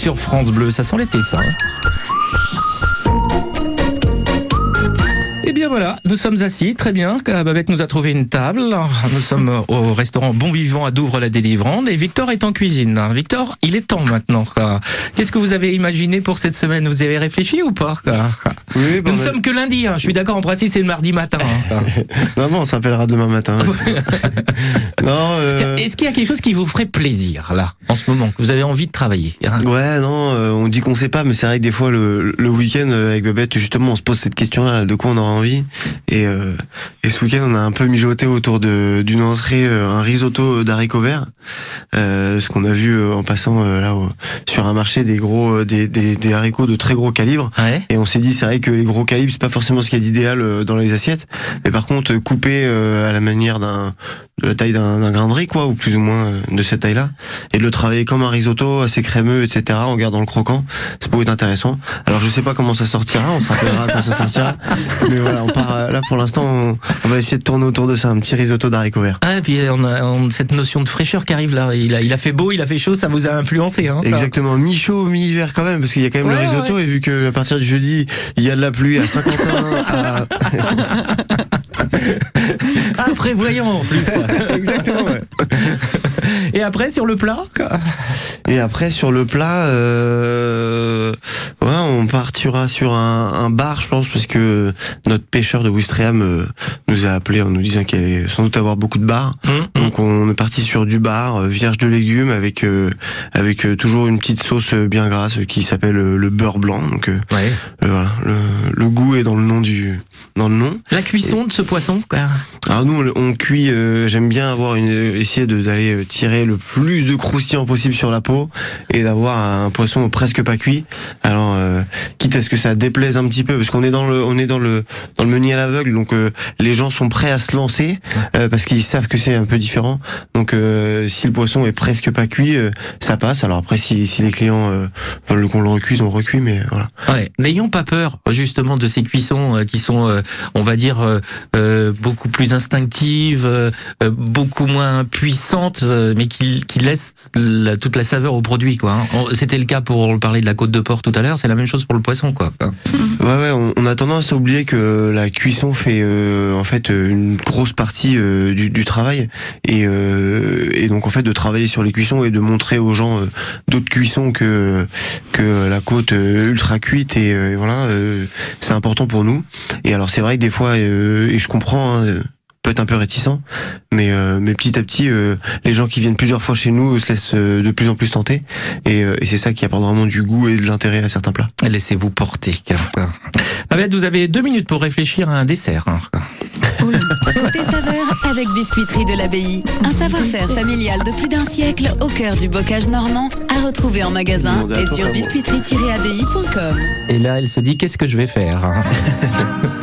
Sur France Bleu. Ça sent l'été, ça. hein. Voilà, nous sommes assis, très bien. Babette nous a trouvé une table. Nous sommes au restaurant Bon Vivant à Douvres la Délivrande et Victor est en cuisine. Victor, il est temps maintenant. Qu'est-ce que vous avez imaginé pour cette semaine? Vous avez réfléchi ou pas Oui, bah, Nous ne sommes que lundi, hein. je suis d'accord, en principe c'est le mardi matin. hein. (laughs) non, on s'appellera demain matin. (laughs) non, euh, Est-ce qu'il y a quelque chose qui vous ferait plaisir là, en ce moment, que vous avez envie de travailler? Ouais, non, euh, on dit qu'on sait pas, mais c'est vrai que des fois le, le week-end euh, avec Babette, justement, on se pose cette question-là, là, de quoi on aura envie. Et, euh, et ce week-end, on a un peu mijoté autour de d'une entrée, euh, un risotto d'haricots verts, euh, ce qu'on a vu euh, en passant euh, là sur un marché des gros, des, des, des haricots de très gros calibre. Et on s'est dit, c'est vrai que les gros calibres, c'est pas forcément ce qu'il y a d'idéal dans les assiettes, mais par contre, couper euh, à la manière d'un de la taille d'un d'un grain de riz, quoi, ou plus ou moins de cette taille-là, et de le travailler comme un risotto, assez crémeux, etc., en gardant le croquant, ça pourrait être intéressant. Alors je sais pas comment ça sortira, on se rappellera quand ça sortira, (laughs) mais voilà, on part euh, là pour l'instant, on, on va essayer de tourner autour de ça, un petit risotto d'haricots verts. Ah, et puis on a, on a cette notion de fraîcheur qui arrive là. Il a, il a fait beau, il a fait chaud, ça vous a influencé. Hein. Exactement, mi-chaud, mi-hiver quand même, parce qu'il y a quand même Ouais, le risotto, et vu que à partir du jeudi, il y a de la pluie à Saint-Quentin, à... (laughs) Ah, prévoyant en plus. (laughs) Exactement, ouais. Et après, sur le plat Et après sur le plat, euh, ouais, on partira sur un, un bar, je pense, parce que notre pêcheur de Ouistreham euh, nous a appelé en nous disant qu'il allait sans doute avoir beaucoup de bars. Donc on est parti sur du bar, euh, vierge de légumes, avec euh, avec toujours une petite sauce bien grasse qui s'appelle le beurre blanc. Donc voilà, le, le goût est dans le nom du dans le nom. La cuisson de ce poisson, quoi. Alors nous, on, cuit. euh, J'aime bien avoir une essayer d'aller euh, tirer le plus de croustillant possible sur la peau et d'avoir un poisson presque pas cuit. Alors, euh, quitte à ce que ça déplaise un petit peu, parce qu'on est dans le, on est dans le dans le meunier à l'aveugle, donc euh, les gens sont prêts à se lancer euh, parce qu'ils savent que c'est un peu différent. Donc, euh, si le poisson est presque pas cuit, ça passe. Alors après, si, si les clients veulent qu'on le recuise, on recuit, mais voilà. Ouais. N'ayons pas peur justement de ces cuissons qui sont, on va dire, beaucoup plus instinctives, euh, euh, beaucoup moins puissantes, euh, mais qui, qui laissent la- toute la saveur au produit. hein. C'était le cas pour parler de la côte de porc tout à l'heure, c'est la même chose pour le poisson. Ouais, on, a tendance à oublier que la cuisson fait en fait une grosse partie du, travail et, donc en fait de travailler sur les cuissons et de montrer aux gens d'autres cuissons que la côte ultra cuite et, voilà c'est important pour nous et alors c'est vrai que des fois et je comprends hein, peut être un peu réticent mais euh, mais petit à petit euh, les gens qui viennent plusieurs fois chez nous se laissent euh, de plus en plus tenter et, euh, et c'est ça qui apporte vraiment du goût et de l'intérêt à certains plats Laissez-vous porter. quoi. Babette, vous avez deux minutes pour réfléchir à un dessert. hein. Côté saveur avec Biscuiterie de l'Abbaye. Un savoir-faire familial de plus d'un siècle au cœur du bocage normand à retrouver en magasin et sur biscuiterie-abbaye.com. Et là, elle se dit qu'est-ce que je vais faire (laughs)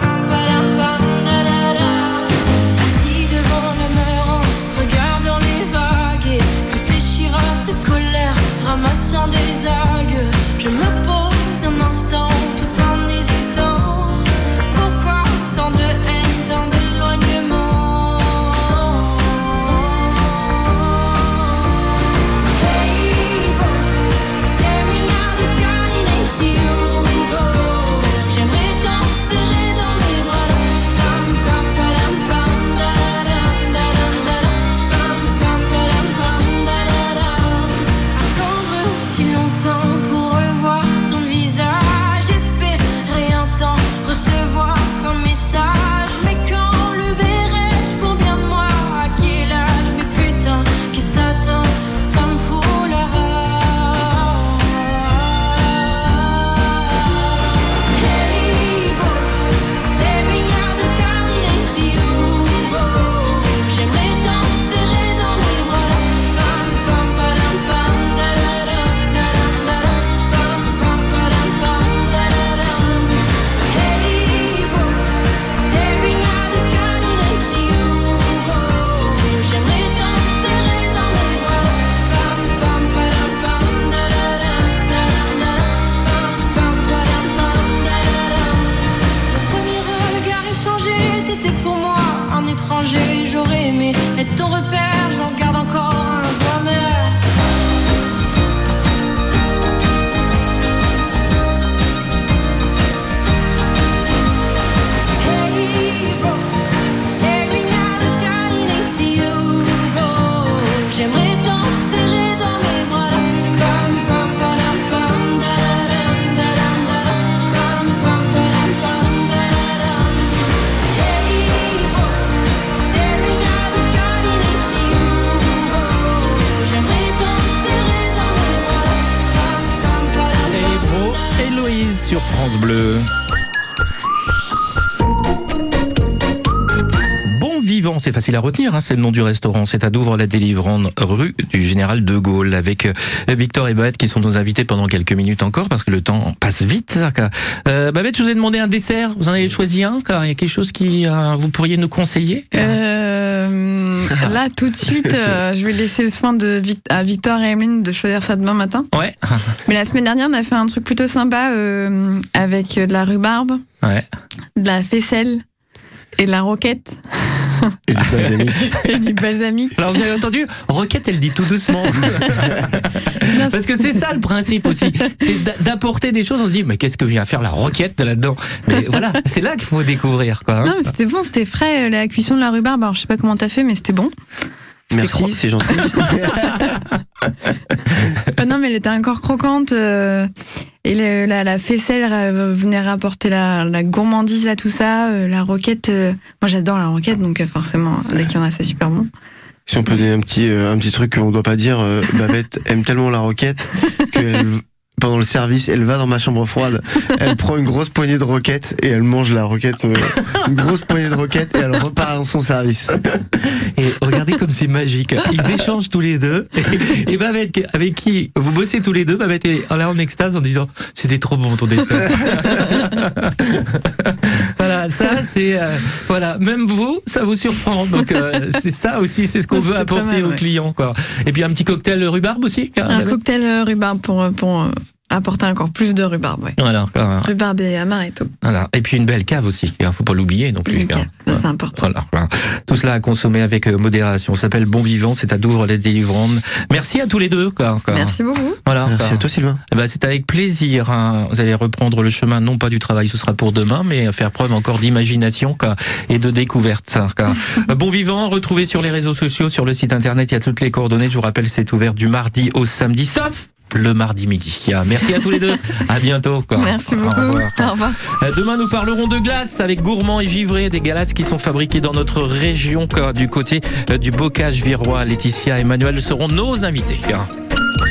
c'est facile à retenir, hein, c'est le nom du restaurant. C'est à Douvres la délivrande rue du Général de Gaulle avec euh, Victor et Babette qui sont nos invités pendant quelques minutes encore parce que le temps passe vite. Euh, Babette, je vous ai demandé un dessert, vous en avez choisi un car il y a quelque chose qui euh, vous pourriez nous conseiller? Euh, là, tout de suite, je vais laisser le soin de à Victor et Emeline de choisir ça demain matin. Ouais. Mais la semaine dernière, on a fait un truc plutôt sympa avec de la rhubarbe, Ouais. de la faisselle et de la roquette Et du balsamique. (laughs) et du balsamique. Alors vous avez entendu, Roquette, elle dit tout doucement. (laughs) Parce que c'est ça le principe aussi, c'est d'a- d'apporter des choses. On se dit mais qu'est-ce que vient faire la Roquette là-dedans? Mais voilà, c'est là qu'il faut découvrir quoi. hein. Non, mais c'était bon, c'était frais, euh, la cuisson de la rhubarbe. Alors, je sais pas comment t'as fait, mais c'était bon. Merci, c'est gentil. (laughs) Euh, non, mais elle était encore croquante. euh, et le- la, la faisselle euh, venait rapporter la, la gourmandise à tout ça. euh, la roquette, euh, moi j'adore la roquette, donc forcément, dès qu'il y en a, c'est super bon. Si on peut donner un petit, euh, un petit truc qu'on doit pas dire, euh, Babette (laughs) aime tellement la roquette que pendant le service, elle va dans ma chambre froide, (laughs) elle prend une grosse poignée de roquette et elle mange la roquette, euh, une grosse poignée de roquette et elle repart dans son service. Et regardez comme c'est magique. Ils échangent tous les deux. Et, et Babette, avec qui vous bossez tous les deux, Babette est là en extase en disant c'était trop bon ton dessert. voilà, ça c'est euh, voilà, même vous, ça vous surprend. Donc euh, (laughs) c'est ça aussi, c'est ce qu'on veut apporter mal, aux clients quoi. Et puis un petit cocktail rhubarbe aussi. Un cocktail euh, rhubarbe pour, pour euh, apporter encore plus de rhubarbe, ouais. Voilà, quoi. Rhubarbe et amaretto. Voilà. Et puis une belle cave aussi. Il faut pas l'oublier non plus. Une cave, ça, c'est important. Voilà, voilà. Tout cela à consommer avec euh, modération. Ça s'appelle Bon Vivant. C'est à Douvres les délivrandes. Merci à tous les deux. Quoi, quoi. Merci beaucoup. Voilà. Merci quoi. à toi, Sylvain. Eh ben, c'est avec plaisir. hein. Vous allez reprendre le chemin, non pas du travail, ce sera pour demain, mais faire preuve encore d'imagination quoi, et de découverte. ça, quoi. Euh, bon vivant, retrouvez sur les réseaux sociaux, sur le site internet, il y a toutes les coordonnées. Je vous rappelle, c'est ouvert du mardi au samedi, sauf le mardi midi. Merci à tous les deux. À bientôt. Quoi. Merci Au beaucoup. revoir. Au revoir. Euh, Demain, nous parlerons de glace avec Gourmand et Givré, des glaces qui sont fabriquées dans notre région, quoi, du côté euh, du bocage virois. Laetitia et Emmanuel seront nos invités. quoi.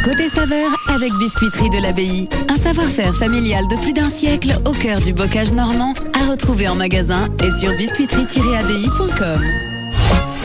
Côté saveur avec Biscuiterie de l'Abbaye. Un savoir-faire familial de plus d'un siècle au cœur du bocage normand à retrouver en magasin et sur biscuiterie-abbaye.com.